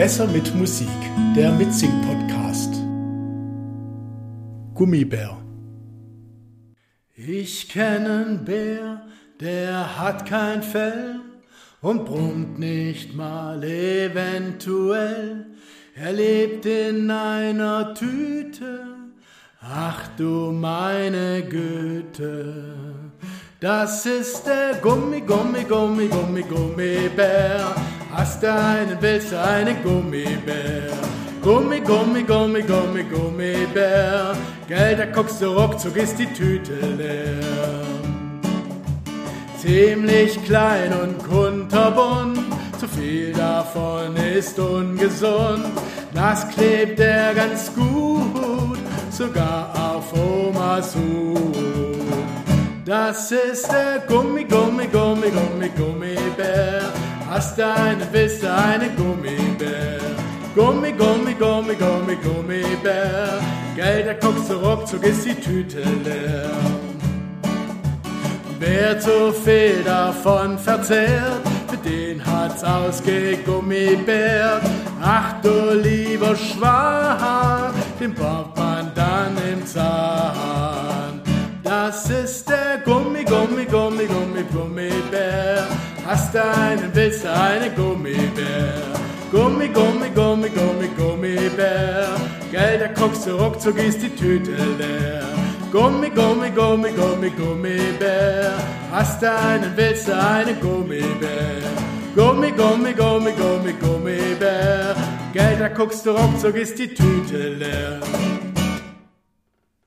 Besser mit Musik, der Mitsing-Podcast. Gummibär. Ich kenne einen Bär, der hat kein Fell und brummt nicht mal eventuell. Er lebt in einer Tüte, ach du meine Güte. Das ist der Gummi, Gummi, Gummi, Gummi, Gummibär. Hast du einen, willst du einen Gummibär? Gummi, Gummi, Gummi, Gummi, Gummibär. Geld, da guckst du ruckzuck, ist die Tüte leer. Ziemlich klein und kunterbunt, zu viel davon ist ungesund. Das klebt er ganz gut, sogar auf Omas Hut. Das ist der Gummi, Gummi, Gummi, Gummi, Gummibär. Hast willst du einen Gummibär? Gummi, Gummi, Gummi, Gummi, Gummibär. Geld, da guckst du ruckzuck, ist die Tüte leer. Wer zu viel davon verzehrt, für den hat's ausgegummibärt. Ach du lieber Schwan, den braucht man dann im Zahn. Das ist der Gummi, Gummi, Gummi, Gummi, Gummibär. Hast einen, willst du einen Gummibär? Gummi, Gummi, Gummi, Gummi, Gummibär. Geld, da guckst du ruckzuck, ist die Tüte leer. Gummi, Gummi, Gummi, Gummi, Gummibär. Hast du einen, willst einen Gummibär? Gummi, Gummi, Gummi, Gummi, Gummibär. Geld, da guckst du ruckzuck, ist die Tüte leer.